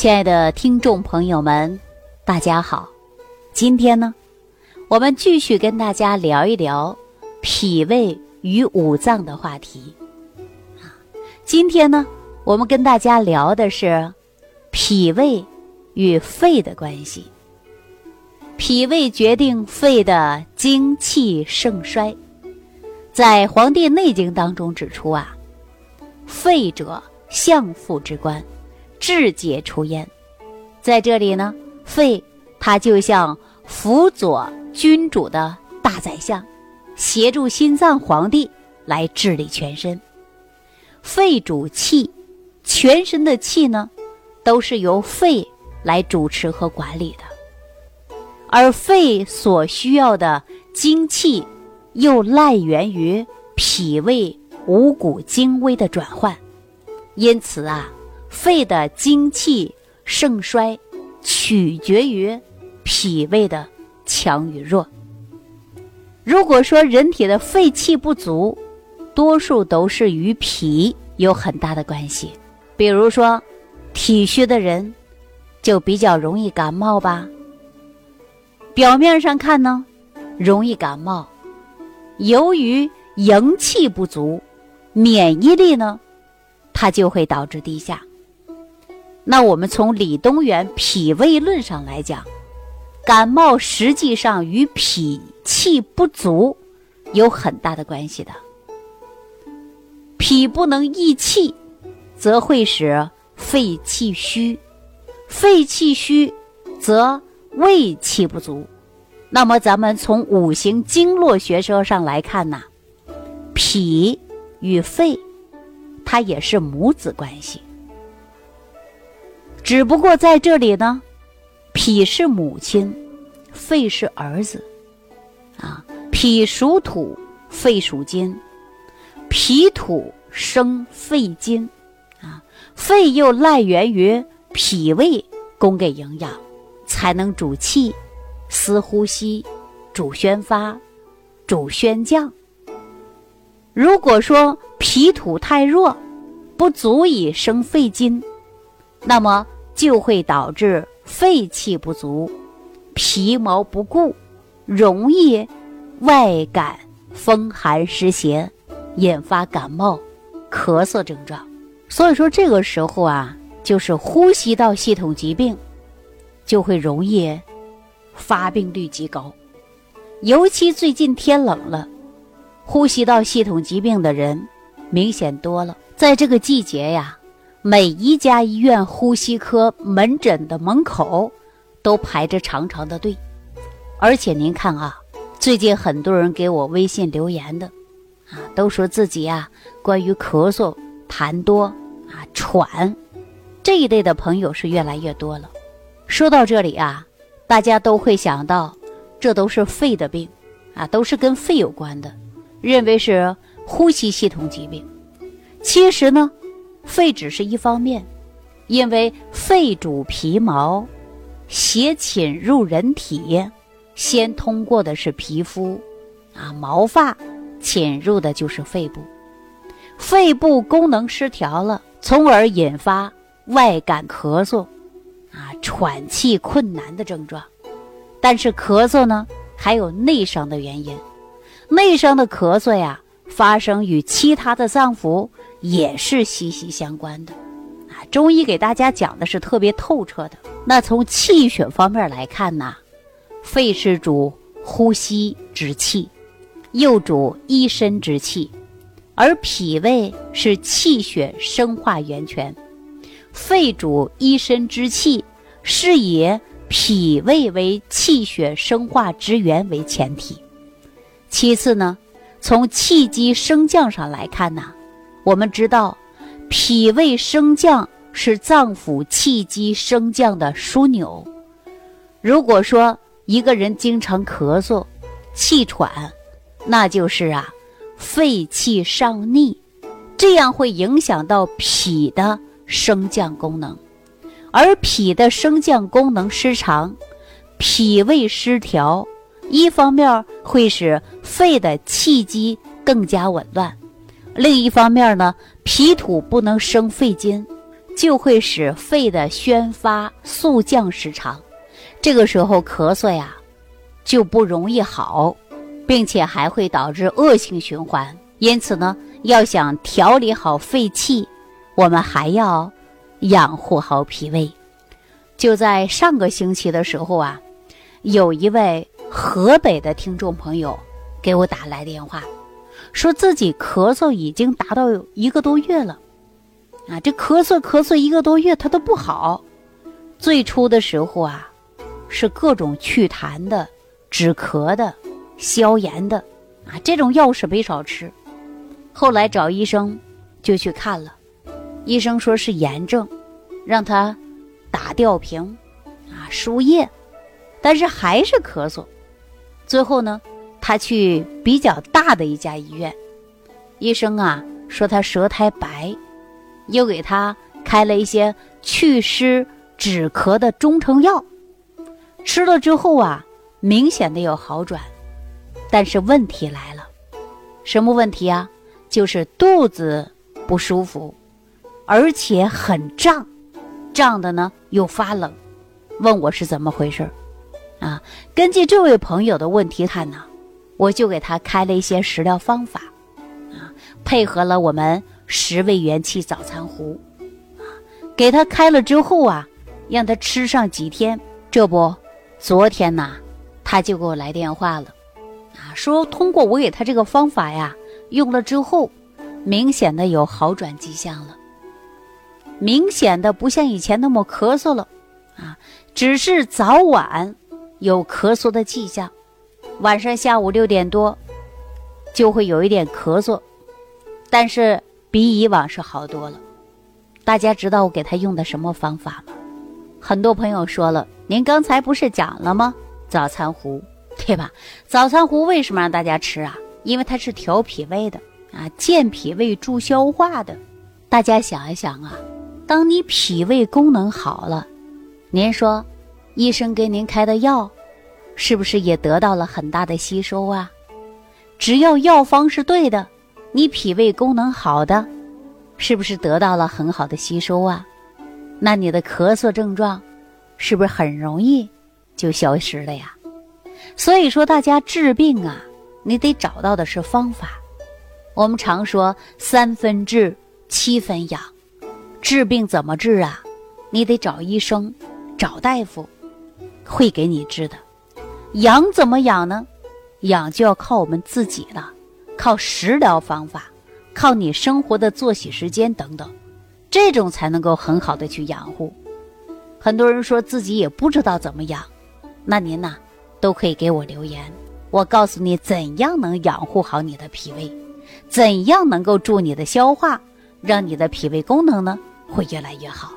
亲爱的听众朋友们，大家好。今天呢，我们继续跟大家聊一聊脾胃与五脏的话题。今天呢，我们跟大家聊的是脾胃与肺的关系。脾胃决定肺的精气盛衰。在《黄帝内经》当中指出啊，肺者，相父之官。志节出焉，在这里呢，肺它就像辅佐君主的大宰相，协助心脏皇帝来治理全身。肺主气，全身的气呢，都是由肺来主持和管理的，而肺所需要的精气，又赖源于脾胃五谷精微的转换，因此啊。肺的精气盛衰，取决于脾胃的强与弱。如果说人体的肺气不足，多数都是与脾有很大的关系。比如说，体虚的人就比较容易感冒吧。表面上看呢，容易感冒，由于营气不足，免疫力呢，它就会导致低下。那我们从李东垣《脾胃论》上来讲，感冒实际上与脾气不足有很大的关系的。脾不能益气，则会使肺气虚；肺气虚，则胃气不足。那么，咱们从五行经络学说上来看呢，脾与肺，它也是母子关系。只不过在这里呢，脾是母亲，肺是儿子，啊，脾属土，肺属金，脾土生肺金，啊，肺又赖源于脾胃供给营养，才能主气、司呼吸、主宣发、主宣降。如果说脾土太弱，不足以生肺金。那么就会导致肺气不足、皮毛不固，容易外感风寒湿邪，引发感冒、咳嗽症状。所以说这个时候啊，就是呼吸道系统疾病就会容易发病率极高。尤其最近天冷了，呼吸道系统疾病的人明显多了。在这个季节呀。每一家医院呼吸科门诊的门口都排着长长的队，而且您看啊，最近很多人给我微信留言的，啊，都说自己啊，关于咳嗽、痰多啊、喘这一类的朋友是越来越多了。说到这里啊，大家都会想到，这都是肺的病，啊，都是跟肺有关的，认为是呼吸系统疾病。其实呢。肺只是一方面，因为肺主皮毛，邪侵入人体，先通过的是皮肤，啊，毛发侵入的就是肺部，肺部功能失调了，从而引发外感咳嗽，啊，喘气困难的症状。但是咳嗽呢，还有内伤的原因，内伤的咳嗽呀，发生与其他的脏腑。也是息息相关的，啊，中医给大家讲的是特别透彻的。那从气血方面来看呢，肺是主呼吸之气，又主一身之气，而脾胃是气血生化源泉。肺主一身之气，是以脾胃为气血生化之源为前提。其次呢，从气机升降上来看呢。我们知道，脾胃升降是脏腑气机升降的枢纽。如果说一个人经常咳嗽、气喘，那就是啊，肺气上逆，这样会影响到脾的升降功能。而脾的升降功能失常，脾胃失调，一方面会使肺的气机更加紊乱。另一方面呢，脾土不能生肺金，就会使肺的宣发速降时长，这个时候咳嗽呀就不容易好，并且还会导致恶性循环。因此呢，要想调理好肺气，我们还要养护好脾胃。就在上个星期的时候啊，有一位河北的听众朋友给我打来电话，说自己咳嗽已经达到一个多月了，啊，这咳嗽咳嗽一个多月他都不好。最初的时候啊，是各种祛痰的、止咳的、消炎的，啊，这种药是没少吃。后来找医生就去看了，医生说是炎症，让他。打吊瓶，啊，输液，但是还是咳嗽。最后呢，他去比较大的一家医院，医生啊说他舌苔白，又给他开了一些祛湿止咳的中成药，吃了之后啊，明显的有好转。但是问题来了，什么问题啊？就是肚子不舒服，而且很胀。胀的呢又发冷，问我是怎么回事啊？根据这位朋友的问题看呢，我就给他开了一些食疗方法，啊，配合了我们十味元气早餐壶，啊，给他开了之后啊，让他吃上几天，这不，昨天呐，他就给我来电话了，啊，说通过我给他这个方法呀，用了之后，明显的有好转迹象了。明显的不像以前那么咳嗽了，啊，只是早晚有咳嗽的迹象，晚上下午六点多就会有一点咳嗽，但是比以往是好多了。大家知道我给他用的什么方法吗？很多朋友说了，您刚才不是讲了吗？早餐糊，对吧？早餐糊为什么让大家吃啊？因为它是调脾胃的啊，健脾胃、助消化的。大家想一想啊。当你脾胃功能好了，您说，医生给您开的药，是不是也得到了很大的吸收啊？只要药方是对的，你脾胃功能好的，是不是得到了很好的吸收啊？那你的咳嗽症状，是不是很容易就消失了呀？所以说，大家治病啊，你得找到的是方法。我们常说三分治，七分养。治病怎么治啊？你得找医生，找大夫，会给你治的。养怎么养呢？养就要靠我们自己了，靠食疗方法，靠你生活的作息时间等等，这种才能够很好的去养护。很多人说自己也不知道怎么养，那您呐都可以给我留言，我告诉你怎样能养护好你的脾胃，怎样能够助你的消化，让你的脾胃功能呢？会越来越好，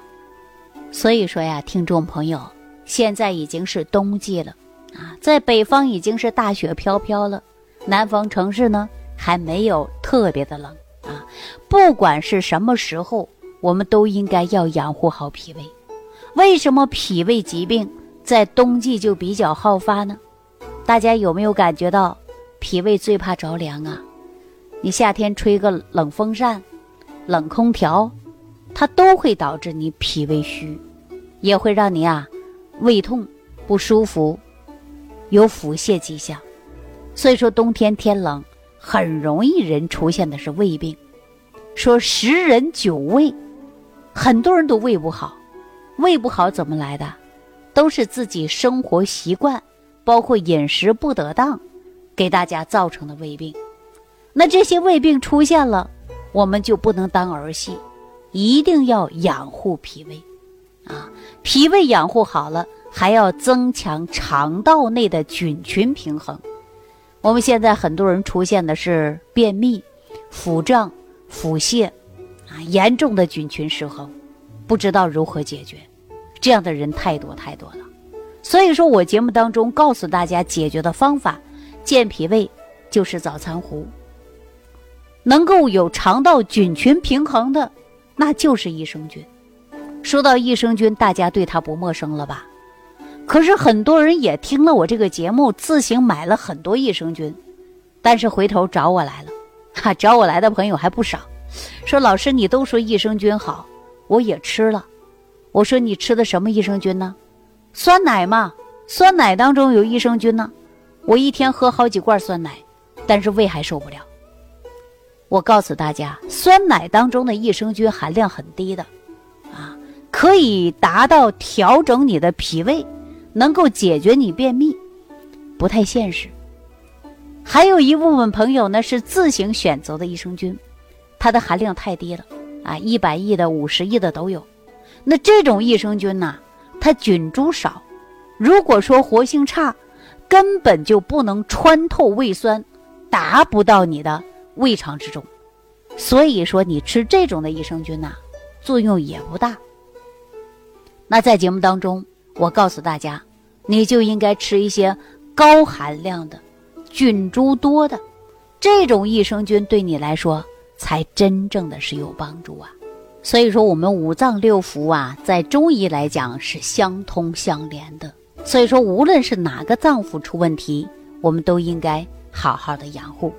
所以说呀，听众朋友，现在已经是冬季了啊，在北方已经是大雪飘飘了，南方城市呢还没有特别的冷啊。不管是什么时候，我们都应该要养护好脾胃。为什么脾胃疾病在冬季就比较好发呢？大家有没有感觉到脾胃最怕着凉啊？你夏天吹个冷风扇、冷空调。它都会导致你脾胃虚，也会让你啊胃痛不舒服，有腹泻迹象。所以说冬天天冷，很容易人出现的是胃病。说十人九胃，很多人都胃不好，胃不好怎么来的？都是自己生活习惯，包括饮食不得当，给大家造成的胃病。那这些胃病出现了，我们就不能当儿戏。一定要养护脾胃，啊，脾胃养护好了，还要增强肠道内的菌群平衡。我们现在很多人出现的是便秘、腹胀、腹泻，啊，严重的菌群失衡，不知道如何解决，这样的人太多太多了。所以说我节目当中告诉大家解决的方法，健脾胃就是早餐糊，能够有肠道菌群平衡的。那就是益生菌。说到益生菌，大家对它不陌生了吧？可是很多人也听了我这个节目，自行买了很多益生菌，但是回头找我来了，哈，找我来的朋友还不少。说老师，你都说益生菌好，我也吃了。我说你吃的什么益生菌呢？酸奶嘛，酸奶当中有益生菌呢。我一天喝好几罐酸奶，但是胃还受不了。我告诉大家，酸奶当中的益生菌含量很低的，啊，可以达到调整你的脾胃，能够解决你便秘，不太现实。还有一部分朋友呢是自行选择的益生菌，它的含量太低了，啊，一百亿的、五十亿的都有。那这种益生菌呢，它菌株少，如果说活性差，根本就不能穿透胃酸，达不到你的。胃肠之中，所以说你吃这种的益生菌呢，作用也不大。那在节目当中，我告诉大家，你就应该吃一些高含量的、菌株多的这种益生菌，对你来说才真正的是有帮助啊。所以说，我们五脏六腑啊，在中医来讲是相通相连的。所以说，无论是哪个脏腑出问题，我们都应该好好的养护。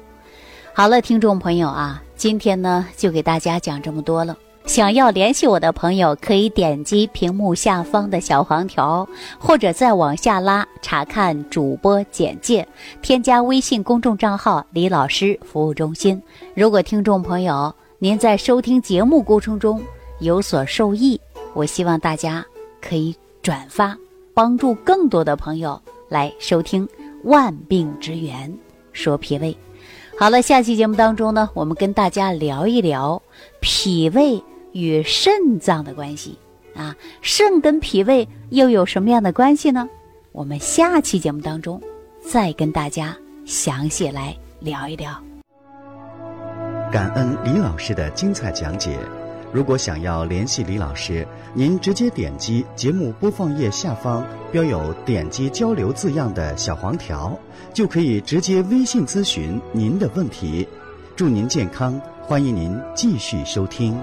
好了，听众朋友啊，今天呢就给大家讲这么多了。想要联系我的朋友，可以点击屏幕下方的小黄条，或者再往下拉查看主播简介，添加微信公众账号“李老师服务中心”。如果听众朋友您在收听节目过程中有所受益，我希望大家可以转发，帮助更多的朋友来收听《万病之源说脾胃》。好了，下期节目当中呢，我们跟大家聊一聊脾胃与肾脏的关系啊，肾跟脾胃又有什么样的关系呢？我们下期节目当中再跟大家详细来聊一聊。感恩李老师的精彩讲解。如果想要联系李老师，您直接点击节目播放页下方标有“点击交流”字样的小黄条，就可以直接微信咨询您的问题。祝您健康，欢迎您继续收听。